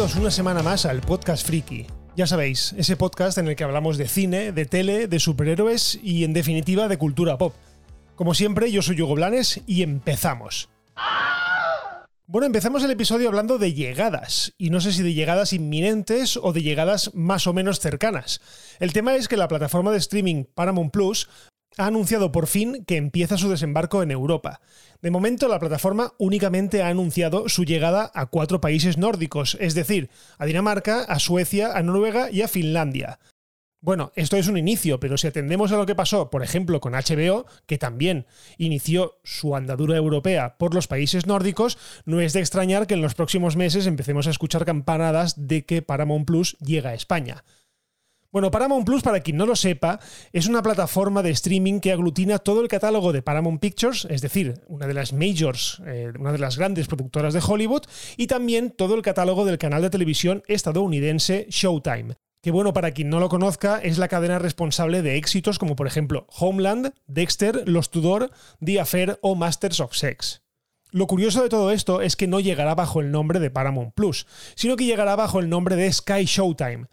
una semana más al Podcast Friki. Ya sabéis, ese podcast en el que hablamos de cine, de tele, de superhéroes y en definitiva de cultura pop. Como siempre, yo soy Hugo Blanes y empezamos. Bueno, empezamos el episodio hablando de llegadas, y no sé si de llegadas inminentes o de llegadas más o menos cercanas. El tema es que la plataforma de streaming Paramount Plus ha anunciado por fin que empieza su desembarco en Europa. De momento, la plataforma únicamente ha anunciado su llegada a cuatro países nórdicos, es decir, a Dinamarca, a Suecia, a Noruega y a Finlandia. Bueno, esto es un inicio, pero si atendemos a lo que pasó, por ejemplo, con HBO, que también inició su andadura europea por los países nórdicos, no es de extrañar que en los próximos meses empecemos a escuchar campanadas de que Paramount Plus llega a España. Bueno, Paramount Plus, para quien no lo sepa, es una plataforma de streaming que aglutina todo el catálogo de Paramount Pictures, es decir, una de las majors, eh, una de las grandes productoras de Hollywood, y también todo el catálogo del canal de televisión estadounidense Showtime. Que bueno, para quien no lo conozca, es la cadena responsable de éxitos como por ejemplo Homeland, Dexter, Los Tudor, The Affair o Masters of Sex. Lo curioso de todo esto es que no llegará bajo el nombre de Paramount Plus, sino que llegará bajo el nombre de Sky Showtime,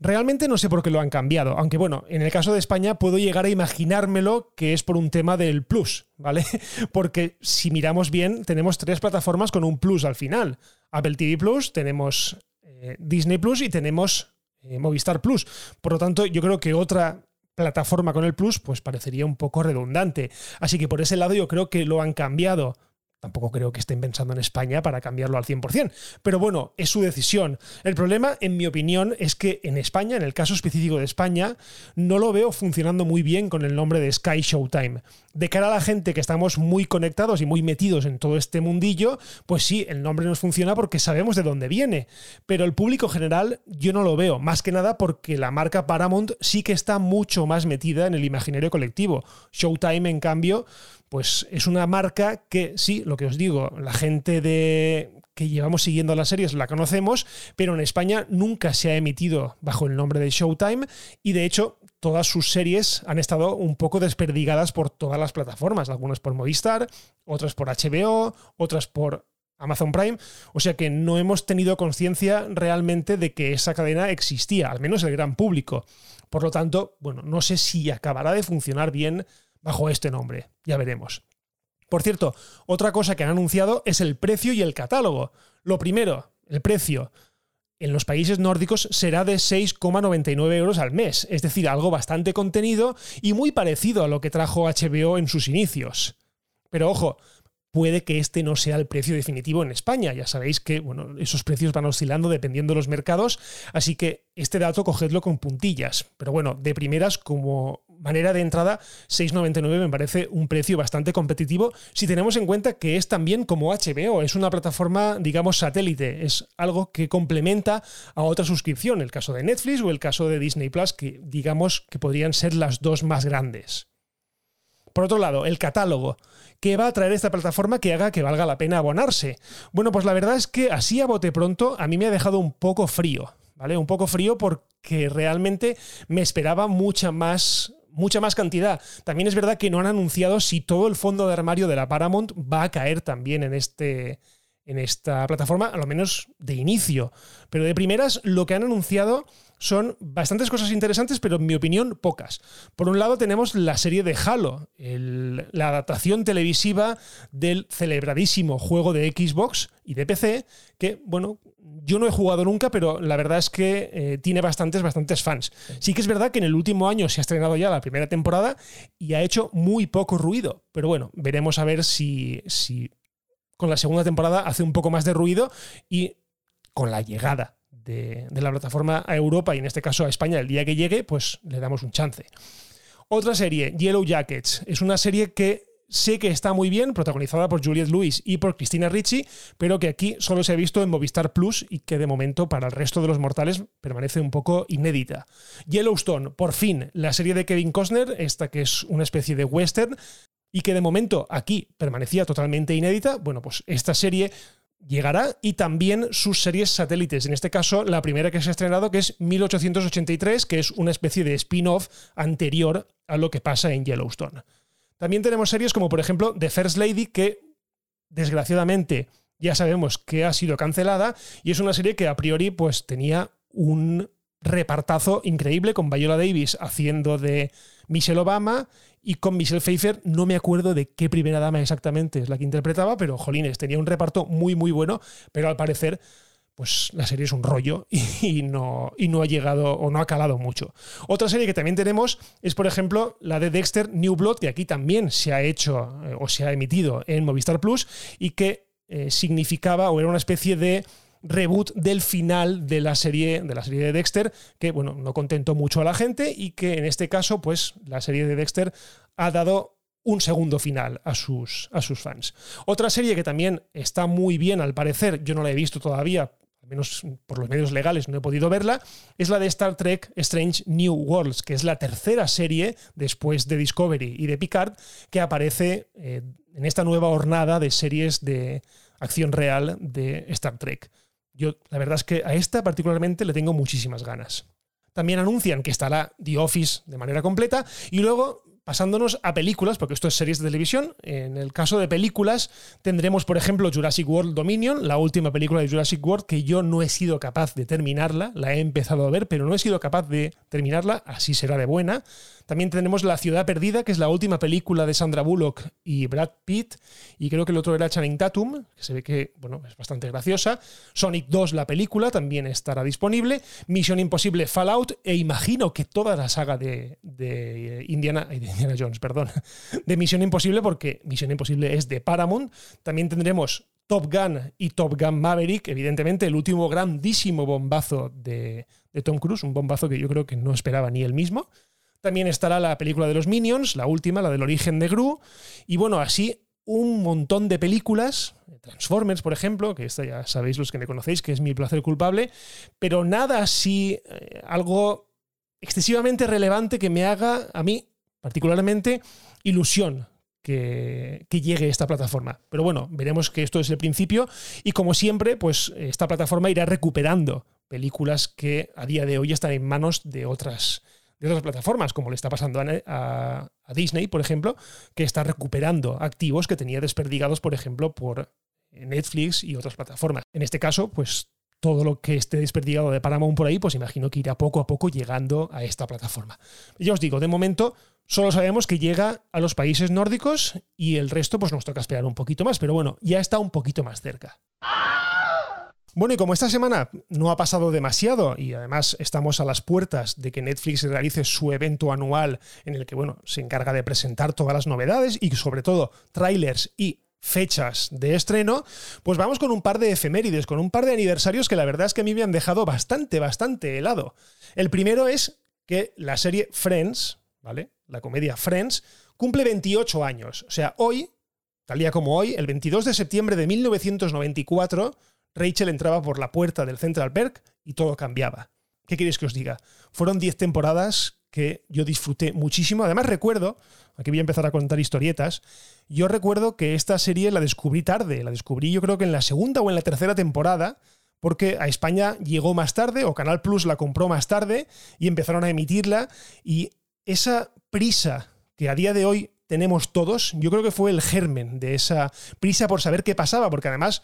Realmente no sé por qué lo han cambiado, aunque bueno, en el caso de España puedo llegar a imaginármelo que es por un tema del plus, ¿vale? Porque si miramos bien, tenemos tres plataformas con un plus al final. Apple TV Plus, tenemos eh, Disney Plus y tenemos eh, Movistar Plus. Por lo tanto, yo creo que otra plataforma con el plus pues parecería un poco redundante. Así que por ese lado yo creo que lo han cambiado Tampoco creo que estén pensando en España para cambiarlo al 100%. Pero bueno, es su decisión. El problema, en mi opinión, es que en España, en el caso específico de España, no lo veo funcionando muy bien con el nombre de Sky Showtime. De cara a la gente que estamos muy conectados y muy metidos en todo este mundillo, pues sí, el nombre nos funciona porque sabemos de dónde viene. Pero el público general yo no lo veo, más que nada porque la marca Paramount sí que está mucho más metida en el imaginario colectivo. Showtime, en cambio, pues es una marca que sí, lo que os digo, la gente de que llevamos siguiendo las series la conocemos, pero en España nunca se ha emitido bajo el nombre de Showtime y de hecho todas sus series han estado un poco desperdigadas por todas las plataformas, algunas por Movistar, otras por HBO, otras por Amazon Prime, o sea que no hemos tenido conciencia realmente de que esa cadena existía, al menos el gran público. Por lo tanto, bueno, no sé si acabará de funcionar bien bajo este nombre. Ya veremos. Por cierto, otra cosa que han anunciado es el precio y el catálogo. Lo primero, el precio. En los países nórdicos será de 6,99 euros al mes, es decir, algo bastante contenido y muy parecido a lo que trajo HBO en sus inicios. Pero ojo, puede que este no sea el precio definitivo en España. Ya sabéis que bueno, esos precios van oscilando dependiendo de los mercados, así que este dato cogedlo con puntillas. Pero bueno, de primeras, como manera de entrada, 6,99 me parece un precio bastante competitivo si tenemos en cuenta que es también como HBO, es una plataforma, digamos, satélite, es algo que complementa a otra suscripción, el caso de Netflix o el caso de Disney Plus, que digamos que podrían ser las dos más grandes. Por otro lado, el catálogo. ¿Qué va a traer esta plataforma que haga que valga la pena abonarse? Bueno, pues la verdad es que así a bote pronto a mí me ha dejado un poco frío, ¿vale? Un poco frío porque realmente me esperaba mucha más mucha más cantidad. También es verdad que no han anunciado si todo el fondo de armario de la Paramount va a caer también en este en esta plataforma, a lo menos de inicio. Pero de primeras, lo que han anunciado son bastantes cosas interesantes, pero en mi opinión pocas. Por un lado tenemos la serie de Halo, la adaptación televisiva del celebradísimo juego de Xbox y de PC, que, bueno, yo no he jugado nunca, pero la verdad es que eh, tiene bastantes, bastantes fans. Sí que es verdad que en el último año se ha estrenado ya la primera temporada y ha hecho muy poco ruido, pero bueno, veremos a ver si, si con la segunda temporada hace un poco más de ruido y con la llegada de, la plataforma a Europa y en este caso a España el día que llegue, pues le damos un chance. Otra serie, Yellow Jackets, es una serie que sé que está muy bien, protagonizada por Juliette Lewis y por Christina Ricci, pero que aquí solo se ha visto en Movistar Plus y que de momento para el resto de los mortales permanece un poco inédita. Yellowstone, por fin, la serie de Kevin Costner, esta que es una especie de western, y que de momento aquí permanecía totalmente inédita, bueno, pues esta serie llegará y también sus series satélites. En este caso, la primera que se ha estrenado, que es 1883, que es una especie de spin-off anterior a lo que pasa en Yellowstone. También tenemos series como, por ejemplo, The First Lady, que desgraciadamente ya sabemos que ha sido cancelada y es una serie que a priori pues tenía un repartazo increíble con Viola Davis haciendo de Michelle Obama y con Michelle Pfeiffer, no me acuerdo de qué primera dama exactamente es la que interpretaba, pero jolines, tenía un reparto muy muy bueno, pero al parecer pues la serie es un rollo y, no, y no ha llegado o no ha calado mucho. Otra serie que también tenemos es, por ejemplo, la de Dexter New Blood, que aquí también se ha hecho eh, o se ha emitido en Movistar Plus y que eh, significaba o era una especie de reboot del final de la serie de la serie de Dexter que bueno no contentó mucho a la gente y que en este caso pues la serie de Dexter ha dado un segundo final a sus, a sus fans. Otra serie que también está muy bien al parecer, yo no la he visto todavía, al menos por los medios legales no he podido verla, es la de Star Trek Strange New Worlds, que es la tercera serie después de Discovery y de Picard que aparece eh, en esta nueva hornada de series de acción real de Star Trek. Yo la verdad es que a esta particularmente le tengo muchísimas ganas. También anuncian que estará The Office de manera completa y luego Pasándonos a películas, porque esto es series de televisión, en el caso de películas tendremos, por ejemplo, Jurassic World Dominion, la última película de Jurassic World, que yo no he sido capaz de terminarla, la he empezado a ver, pero no he sido capaz de terminarla, así será de buena. También tenemos La ciudad perdida, que es la última película de Sandra Bullock y Brad Pitt, y creo que el otro era Channing Tatum, que se ve que bueno, es bastante graciosa. Sonic 2, la película, también estará disponible. Misión Imposible Fallout, e imagino que toda la saga de, Indiana, de Perdón, de Misión Imposible, porque Misión Imposible es de Paramount. También tendremos Top Gun y Top Gun Maverick, evidentemente el último grandísimo bombazo de, de Tom Cruise, un bombazo que yo creo que no esperaba ni él mismo. También estará la película de los Minions, la última, la del origen de Gru. Y bueno, así un montón de películas, Transformers, por ejemplo, que esta ya sabéis los que me conocéis, que es mi placer culpable, pero nada así, eh, algo excesivamente relevante que me haga a mí, particularmente, ilusión que, que, llegue esta plataforma. Pero bueno, veremos que esto es el principio y como siempre, pues esta plataforma irá recuperando películas que a día de hoy están en manos de otras de otras plataformas, como le está pasando a, Disney, por ejemplo, que está recuperando activos que tenía desperdigados, por ejemplo, por Netflix y otras plataformas. En este caso, pues todo lo que esté desperdigado de Paramount por ahí, pues imagino que irá poco a poco llegando a esta plataforma. Ya os digo, de momento solo sabemos que llega a los países nórdicos y el resto pues nos toca esperar un poquito más, pero bueno, ya está un poquito más cerca. Bueno, y como esta semana no ha pasado demasiado y además estamos a las puertas de que Netflix realice su evento anual en el que, bueno, se encarga de presentar todas las novedades y sobre todo trailers y fechas de estreno, pues vamos con un par de efemérides, con un par de aniversarios que la verdad es que a mí me han dejado bastante, bastante helado. El primero es que la serie Friends, ¿vale? La comedia Friends, cumple 28 años. O sea, hoy, tal día como hoy, el 22 de septiembre de 1994, Rachel entraba por la puerta del Central Perk y todo cambiaba. ¿Qué queréis que os diga? Fueron 10 temporadas que yo disfruté muchísimo. Además recuerdo, aquí voy a empezar a contar historietas, yo recuerdo que esta serie la descubrí tarde, la descubrí yo creo que en la segunda o en la tercera temporada, porque a España llegó más tarde o Canal Plus la compró más tarde y empezaron a emitirla y esa prisa que a día de hoy tenemos todos, yo creo que fue el germen de esa prisa por saber qué pasaba, porque además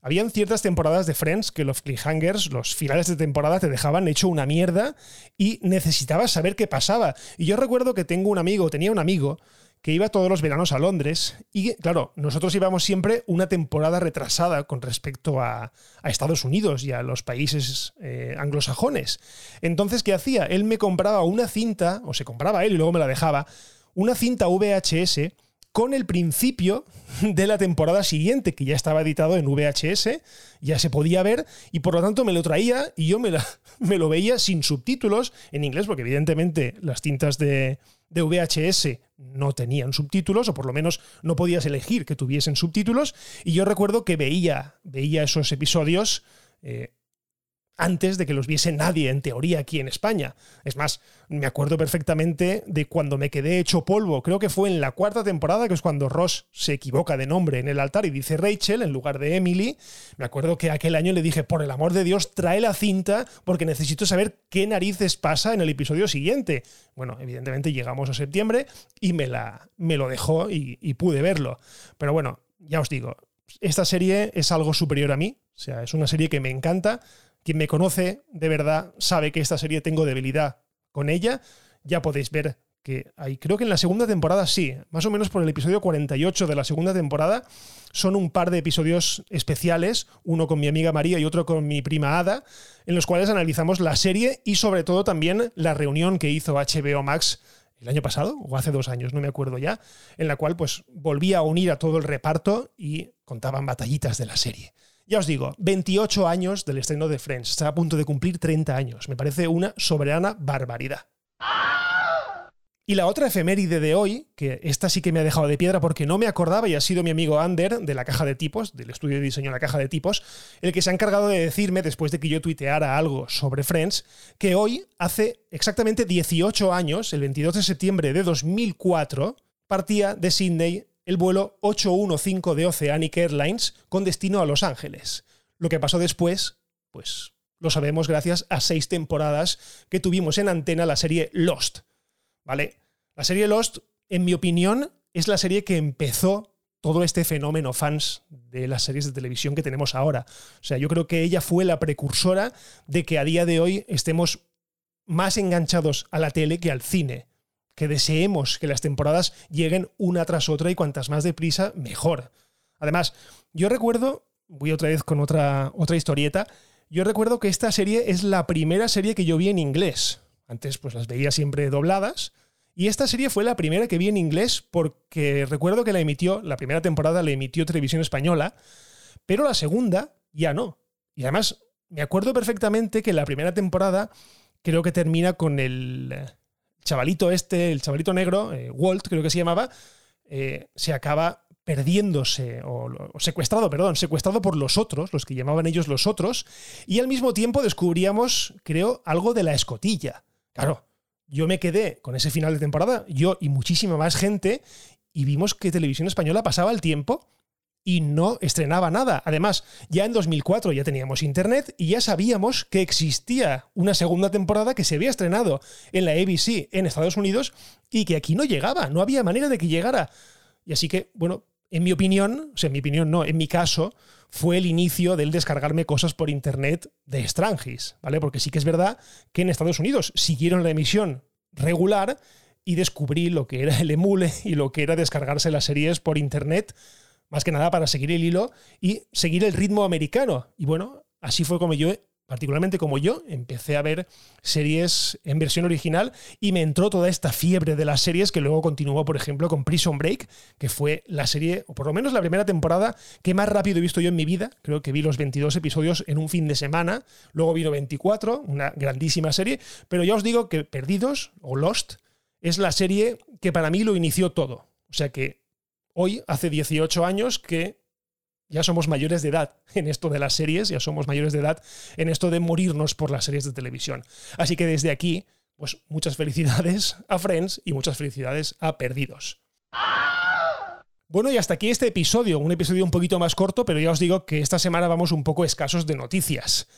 habían ciertas temporadas de Friends que los cliffhangers, los finales de temporada, te dejaban hecho una mierda y necesitabas saber qué pasaba. Y yo recuerdo que tengo un amigo, tenía un amigo, que iba todos los veranos a Londres y claro, nosotros íbamos siempre una temporada retrasada con respecto a, Estados Unidos y a los países eh, anglosajones. Entonces, ¿qué hacía? Él me compraba una cinta, o se compraba él y luego me la dejaba, una cinta VHS con el principio de la temporada siguiente, que ya estaba editado en VHS, ya se podía ver, y por lo tanto me lo traía y yo me, me lo veía sin subtítulos en inglés, porque evidentemente las cintas de, VHS no tenían subtítulos, o por lo menos no podías elegir que tuviesen subtítulos, y yo recuerdo que veía, veía esos episodios eh, antes de que los viese nadie, en teoría, aquí en España. Es más, me acuerdo perfectamente de cuando me quedé hecho polvo. Creo que fue en la cuarta temporada, que es cuando Ross se equivoca de nombre en el altar y dice Rachel en lugar de Emily. Me acuerdo que aquel año le dije, por el amor de Dios, trae la cinta porque necesito saber qué narices pasa en el episodio siguiente. Bueno, evidentemente llegamos a septiembre y me, la, me lo dejó y, y pude verlo. Pero bueno, ya os digo, esta serie es algo superior a mí. O sea, es una serie que me encanta. Quien me conoce de verdad sabe que esta serie tengo debilidad con ella. Ya podéis ver que hay, creo que en la segunda temporada sí, más o menos por el episodio 48 de la segunda temporada, son un par de episodios especiales, uno con mi amiga María y otro con mi prima Ada, en los cuales analizamos la serie y sobre todo también la reunión que hizo HBO Max el año pasado o hace dos años, no me acuerdo ya, en la cual pues volvía a unir a todo el reparto y contaban batallitas de la serie. Ya os digo, 28 años del estreno de Friends, está a punto de cumplir 30 años, me parece una soberana barbaridad. Y la otra efeméride de hoy, que esta sí que me ha dejado de piedra porque no me acordaba y ha sido mi amigo Ander de la caja de tipos, del estudio de diseño de la caja de tipos, el que se ha encargado de decirme, después de que yo tuiteara algo sobre Friends, que hoy, hace exactamente 18 años, el 22 de septiembre de 2004, partía de Sydney el vuelo 815 de Oceanic Airlines con destino a Los Ángeles. Lo que pasó después, pues lo sabemos gracias a seis temporadas que tuvimos en antena la serie Lost ¿vale? La serie Lost, en mi opinión, es la serie que empezó todo este fenómeno fans de las series de televisión que tenemos ahora. O sea, yo creo que ella fue la precursora de que a día de hoy estemos más enganchados a la tele que al cine. Que deseemos que las temporadas lleguen una tras otra y cuantas más deprisa, mejor. Además, yo recuerdo, voy otra vez con otra, otra historieta, yo recuerdo que esta serie es la primera serie que yo vi en inglés. Antes pues las veía siempre dobladas. Y esta serie fue la primera que vi en inglés porque recuerdo que la emitió, la primera temporada la emitió Televisión Española, pero la segunda ya no. Y además me acuerdo perfectamente que la primera temporada creo que termina con el chavalito este, el chavalito negro, eh, Walt creo que se llamaba, eh, se acaba perdiéndose, o, o, secuestrado, perdón, secuestrado por los otros, los que llamaban ellos los otros, y al mismo tiempo descubríamos, creo, algo de la escotilla. Claro, yo me quedé con ese final de temporada, yo y muchísima más gente, y vimos que Televisión Española pasaba el tiempo y no estrenaba nada. Además, ya en 2004 ya teníamos internet y ya sabíamos que existía una segunda temporada que se había estrenado en la ABC en Estados Unidos y que aquí no llegaba, no había manera de que llegara. Y así que, bueno, en mi opinión, o sea, en mi opinión no, en mi caso, fue el inicio del descargarme cosas por internet de Strangis, ¿vale? Porque sí que es verdad que en Estados Unidos siguieron la emisión regular y descubrí lo que era el emule y lo que era descargarse las series por internet, más que nada para seguir el hilo y seguir el ritmo americano. Y bueno, así fue como yo particularmente como yo, empecé a ver series en versión original y me entró toda esta fiebre de las series que luego continuó, por ejemplo, con Prison Break, que fue la serie, o por lo menos la primera temporada, que más rápido he visto yo en mi vida. Creo que vi los 22 episodios en un fin de semana, luego vino 24, una grandísima serie, pero ya os digo que Perdidos o Lost es la serie que para mí lo inició todo. O sea que hoy, hace 18 años, que ya somos mayores de edad en esto de las series, ya somos mayores de edad en esto de morirnos por las series de televisión. Así que desde aquí, pues muchas felicidades a Friends y muchas felicidades a Perdidos. Bueno, y hasta aquí este episodio, un episodio un poquito más corto, pero ya os digo que esta semana vamos un poco escasos de noticias.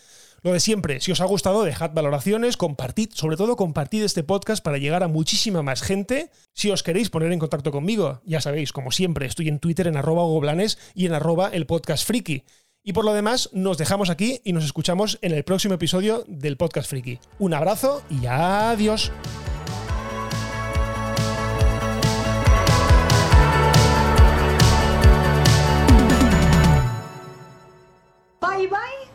Lo de siempre, si os ha gustado, dejad valoraciones, compartid, sobre todo compartid este podcast para llegar a muchísima más gente. Si os queréis poner en contacto conmigo, ya sabéis, como siempre, estoy en Twitter en arroba goblanes y en arroba el podcast. Y por lo demás, nos dejamos aquí y nos escuchamos en el próximo episodio del podcast friki. Un abrazo y adiós.